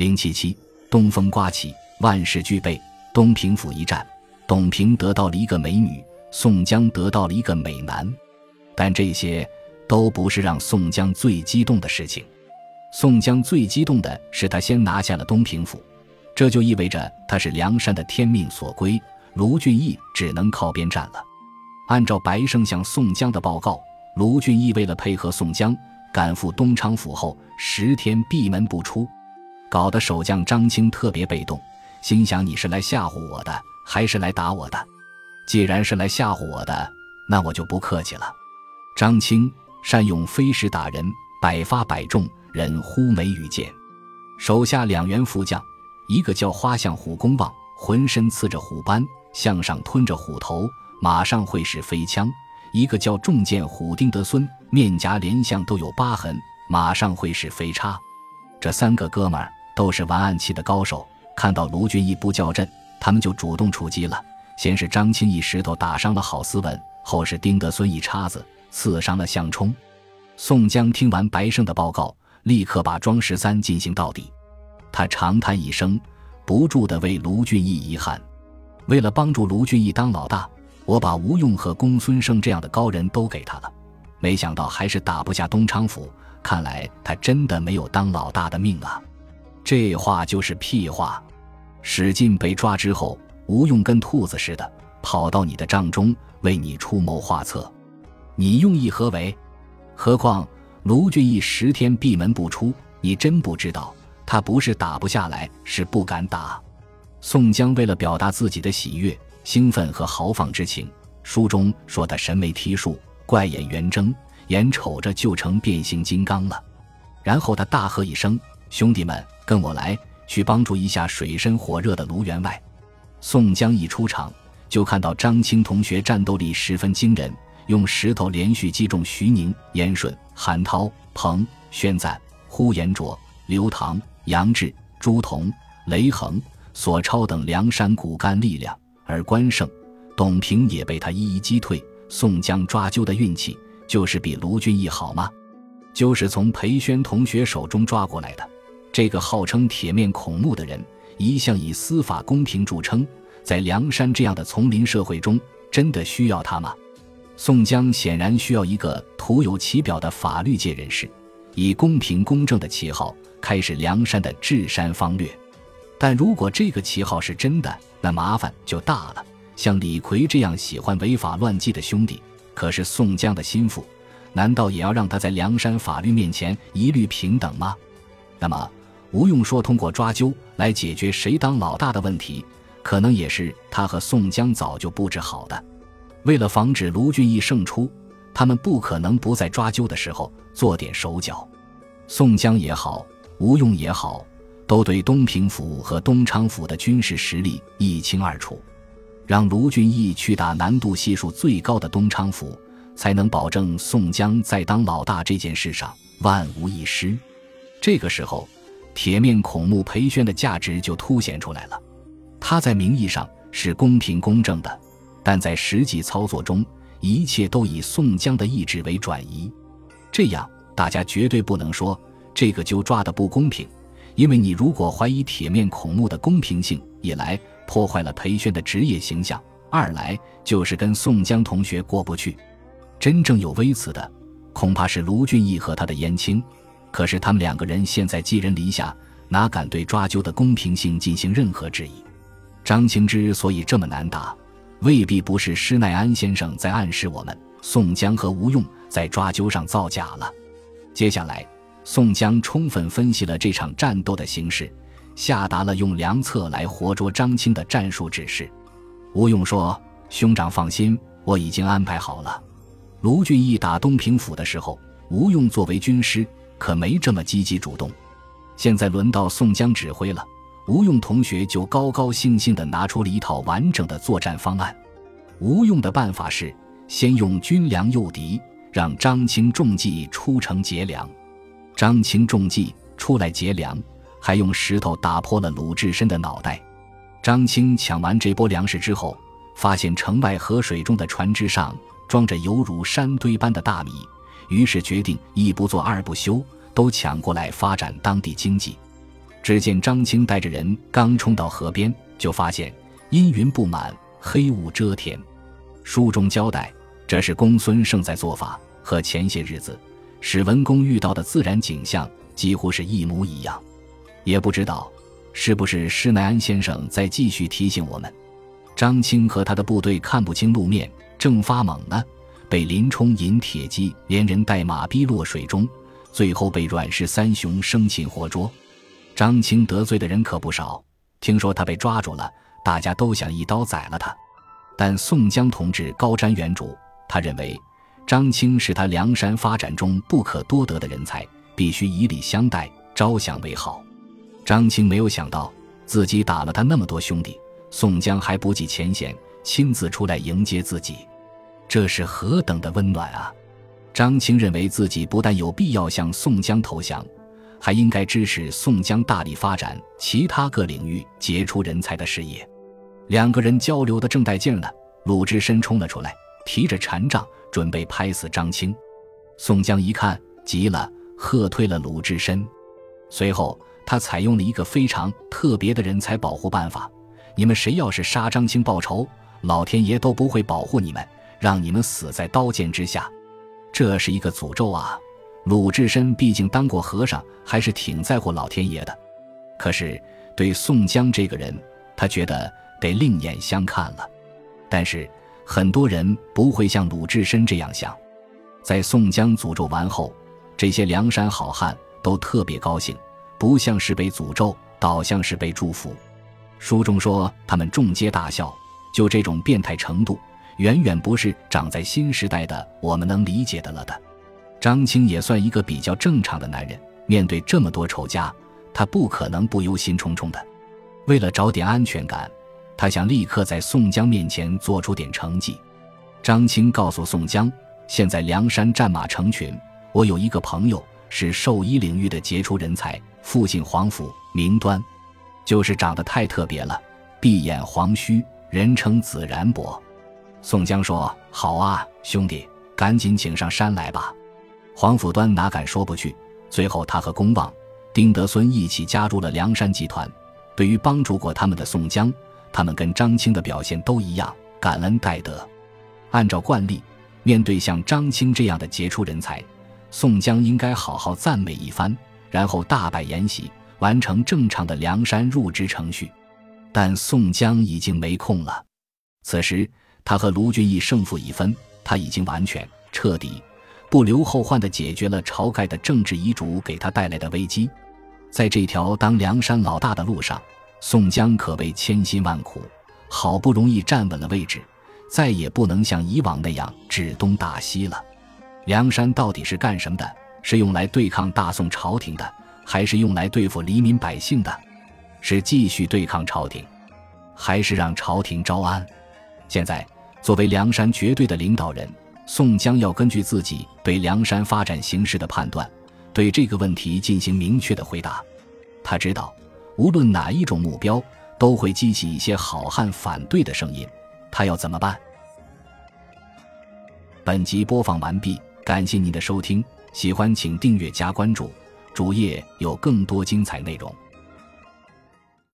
零七七，东风刮起，万事俱备。东平府一战，董平得到了一个美女，宋江得到了一个美男，但这些都不是让宋江最激动的事情。宋江最激动的是，他先拿下了东平府，这就意味着他是梁山的天命所归，卢俊义只能靠边站了。按照白胜向宋江的报告，卢俊义为了配合宋江赶赴东昌府后，十天闭门不出。搞得守将张青特别被动，心想：你是来吓唬我的，还是来打我的？既然是来吓唬我的，那我就不客气了。张青善用飞石打人，百发百中，人呼眉羽剑。手下两员副将，一个叫花象虎公望，浑身刺着虎斑，向上吞着虎头，马上会使飞枪；一个叫重剑虎丁德孙，面颊连项都有疤痕，马上会使飞叉。这三个哥们儿。都是玩暗器的高手，看到卢俊义不叫阵，他们就主动出击了。先是张青一石头打伤了郝思文，后是丁德孙一叉子刺伤了项冲。宋江听完白胜的报告，立刻把庄十三进行到底。他长叹一声，不住地为卢俊义遗憾。为了帮助卢俊义当老大，我把吴用和公孙胜这样的高人都给他了，没想到还是打不下东昌府。看来他真的没有当老大的命啊！这话就是屁话！史进被抓之后，吴用跟兔子似的跑到你的帐中为你出谋划策，你用意何为？何况卢俊义十天闭门不出，你真不知道他不是打不下来，是不敢打。宋江为了表达自己的喜悦、兴奋和豪放之情，书中说他神眉剔竖，怪眼圆睁，眼瞅着就成变形金刚了。然后他大喝一声：“兄弟们！”跟我来，去帮助一下水深火热的卢员外。宋江一出场，就看到张青同学战斗力十分惊人，用石头连续击中徐宁、严顺、韩涛、彭宣赞、呼延灼、刘唐、杨志、朱仝、雷横、索超等梁山骨干力量，而关胜、董平也被他一一击退。宋江抓阄的运气，就是比卢俊义好吗？就是从裴宣同学手中抓过来的。这个号称铁面孔目的人，一向以司法公平著称，在梁山这样的丛林社会中，真的需要他吗？宋江显然需要一个徒有其表的法律界人士，以公平公正的旗号开始梁山的治山方略。但如果这个旗号是真的，那麻烦就大了。像李逵这样喜欢违法乱纪的兄弟，可是宋江的心腹，难道也要让他在梁山法律面前一律平等吗？那么？吴用说：“通过抓阄来解决谁当老大的问题，可能也是他和宋江早就布置好的。为了防止卢俊义胜出，他们不可能不在抓阄的时候做点手脚。宋江也好，吴用也好，都对东平府和东昌府的军事实力一清二楚。让卢俊义去打难度系数最高的东昌府，才能保证宋江在当老大这件事上万无一失。这个时候。”铁面孔目裴宣的价值就凸显出来了，他在名义上是公平公正的，但在实际操作中，一切都以宋江的意志为转移。这样，大家绝对不能说这个就抓的不公平，因为你如果怀疑铁面孔目的公平性，一来破坏了裴宣的职业形象，二来就是跟宋江同学过不去。真正有微词的，恐怕是卢俊义和他的燕青。可是他们两个人现在寄人篱下，哪敢对抓阄的公平性进行任何质疑？张青之所以这么难打，未必不是施耐庵先生在暗示我们，宋江和吴用在抓阄上造假了。接下来，宋江充分分析了这场战斗的形势，下达了用良策来活捉张青的战术指示。吴用说：“兄长放心，我已经安排好了。”卢俊义打东平府的时候，吴用作为军师。可没这么积极主动，现在轮到宋江指挥了。吴用同学就高高兴兴地拿出了一套完整的作战方案。吴用的办法是先用军粮诱敌，让张青中计出城劫粮。张青中计出来劫粮，还用石头打破了鲁智深的脑袋。张青抢完这波粮食之后，发现城外河水中的船只上装着犹如山堆般的大米。于是决定一不做二不休，都抢过来发展当地经济。只见张青带着人刚冲到河边，就发现阴云布满，黑雾遮天。书中交代，这是公孙胜在做法，和前些日子史文恭遇到的自然景象几乎是一模一样。也不知道是不是施耐庵先生在继续提醒我们：张青和他的部队看不清路面，正发猛呢，被林冲引铁骑连人带马逼落水中，最后被阮氏三雄生擒活捉。张青得罪的人可不少，听说他被抓住了，大家都想一刀宰了他。但宋江同志高瞻远瞩，他认为张青是他梁山发展中不可多得的人才，必须以礼相待，招降为好。张青没有想到自己打了他那么多兄弟，宋江还不计前嫌，亲自出来迎接自己，这是何等的温暖啊！张青认为自己不但有必要向宋江投降。还应该支持宋江大力发展其他各领域杰出人才的事业。两个人交流的正带劲呢，鲁智深冲了出来，提着禅杖准备拍死张青。宋江一看急了，喝退了鲁智深。随后他采用了一个非常特别的人才保护办法：你们谁要是杀张青报仇，老天爷都不会保护你们，让你们死在刀剑之下。这是一个诅咒啊！鲁智深毕竟当过和尚，还是挺在乎老天爷的。可是对宋江这个人，他觉得得另眼相看了。但是很多人不会像鲁智深这样想。在宋江诅咒完后，这些梁山好汉都特别高兴，不像是被诅咒，倒像是被祝福。书中说他们众皆大笑，就这种变态程度，远远不是长在新时代的我们能理解的了的。张青也算一个比较正常的男人，面对这么多仇家，他不可能不忧心忡忡的。为了找点安全感，他想立刻在宋江面前做出点成绩。张青告诉宋江：“现在梁山战马成群，我有一个朋友是兽医领域的杰出人才，父姓黄甫，名端，就是长得太特别了，闭眼黄须，人称紫然伯。”宋江说：“好啊，兄弟，赶紧请上山来吧。”黄甫端哪敢说不去？最后，他和公望、丁德孙一起加入了梁山集团。对于帮助过他们的宋江，他们跟张青的表现都一样，感恩戴德。按照惯例，面对像张青这样的杰出人才，宋江应该好好赞美一番，然后大摆筵席，完成正常的梁山入职程序。但宋江已经没空了。此时，他和卢俊义胜负已分，他已经完全彻底。不留后患地解决了晁盖的政治遗嘱给他带来的危机，在这条当梁山老大的路上，宋江可谓千辛万苦，好不容易站稳了位置，再也不能像以往那样指东打西了。梁山到底是干什么的？是用来对抗大宋朝廷的，还是用来对付黎民百姓的？是继续对抗朝廷，还是让朝廷招安？现在，作为梁山绝对的领导人。宋江要根据自己对梁山发展形势的判断，对这个问题进行明确的回答。他知道，无论哪一种目标，都会激起一些好汉反对的声音。他要怎么办？本集播放完毕，感谢您的收听，喜欢请订阅加关注，主页有更多精彩内容。